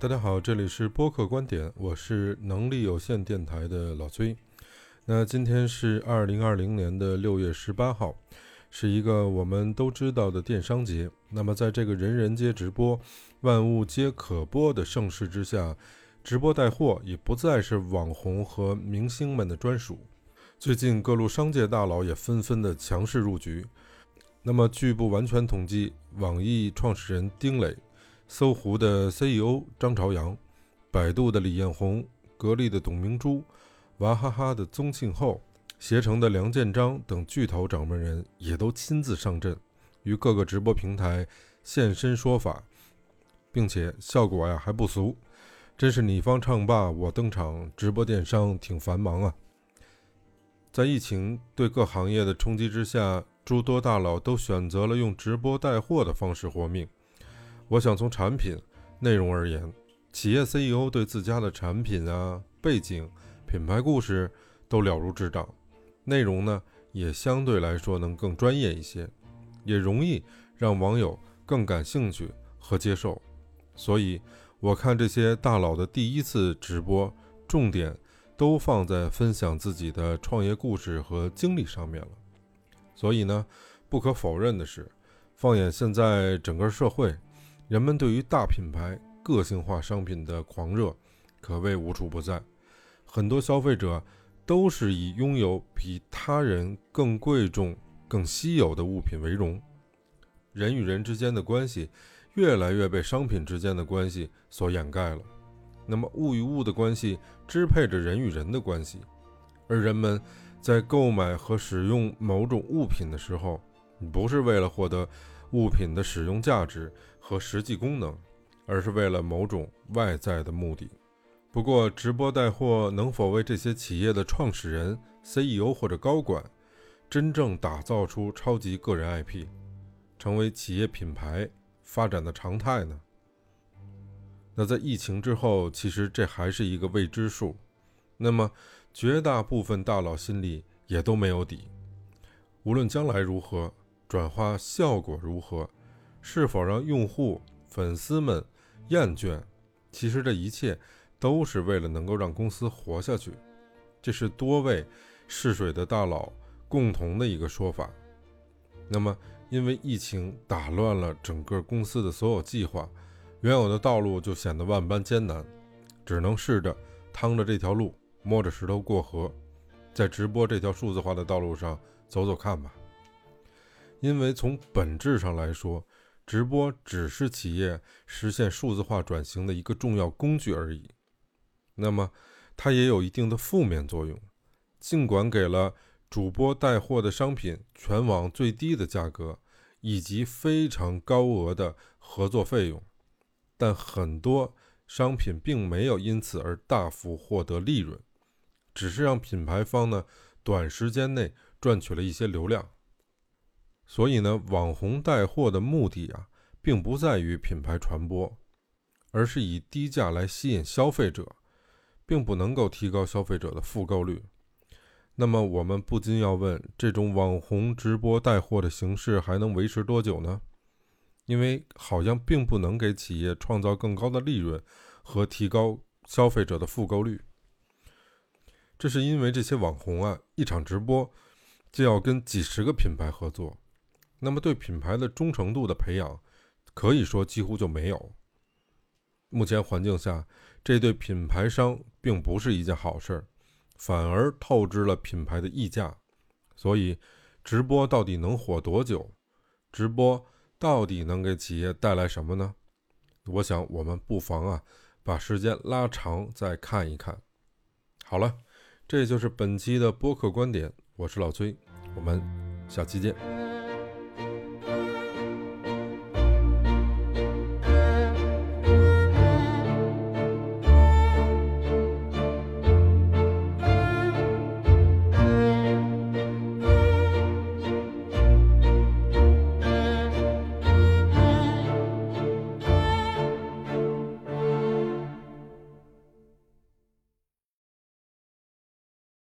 大家好，这里是播客观点，我是能力有限电台的老崔。那今天是二零二零年的六月十八号，是一个我们都知道的电商节。那么，在这个人人皆直播、万物皆可播的盛世之下，直播带货已不再是网红和明星们的专属。最近，各路商界大佬也纷纷的强势入局。那么，据不完全统计，网易创始人丁磊。搜狐的 CEO 张朝阳，百度的李彦宏，格力的董明珠，娃哈哈的宗庆后，携程的梁建章等巨头掌门人也都亲自上阵，于各个直播平台现身说法，并且效果呀还不俗，真是你方唱罢我登场，直播电商挺繁忙啊。在疫情对各行业的冲击之下，诸多大佬都选择了用直播带货的方式活命。我想从产品内容而言，企业 CEO 对自家的产品啊、背景、品牌故事都了如指掌，内容呢也相对来说能更专业一些，也容易让网友更感兴趣和接受。所以，我看这些大佬的第一次直播，重点都放在分享自己的创业故事和经历上面了。所以呢，不可否认的是，放眼现在整个社会。人们对于大品牌、个性化商品的狂热，可谓无处不在。很多消费者都是以拥有比他人更贵重、更稀有的物品为荣。人与人之间的关系，越来越被商品之间的关系所掩盖了。那么，物与物的关系支配着人与人的关系，而人们在购买和使用某种物品的时候，不是为了获得。物品的使用价值和实际功能，而是为了某种外在的目的。不过，直播带货能否为这些企业的创始人、CEO 或者高管真正打造出超级个人 IP，成为企业品牌发展的常态呢？那在疫情之后，其实这还是一个未知数。那么，绝大部分大佬心里也都没有底。无论将来如何。转化效果如何？是否让用户、粉丝们厌倦？其实这一切都是为了能够让公司活下去。这是多位试水的大佬共同的一个说法。那么，因为疫情打乱了整个公司的所有计划，原有的道路就显得万般艰难，只能试着趟着这条路，摸着石头过河，在直播这条数字化的道路上走走看吧。因为从本质上来说，直播只是企业实现数字化转型的一个重要工具而已。那么，它也有一定的负面作用。尽管给了主播带货的商品全网最低的价格以及非常高额的合作费用，但很多商品并没有因此而大幅获得利润，只是让品牌方呢短时间内赚取了一些流量。所以呢，网红带货的目的啊，并不在于品牌传播，而是以低价来吸引消费者，并不能够提高消费者的复购率。那么，我们不禁要问：这种网红直播带货的形式还能维持多久呢？因为好像并不能给企业创造更高的利润和提高消费者的复购率。这是因为这些网红啊，一场直播就要跟几十个品牌合作。那么，对品牌的忠诚度的培养，可以说几乎就没有。目前环境下，这对品牌商并不是一件好事儿，反而透支了品牌的溢价。所以，直播到底能火多久？直播到底能给企业带来什么呢？我想，我们不妨啊，把时间拉长再看一看。好了，这就是本期的播客观点，我是老崔，我们下期见。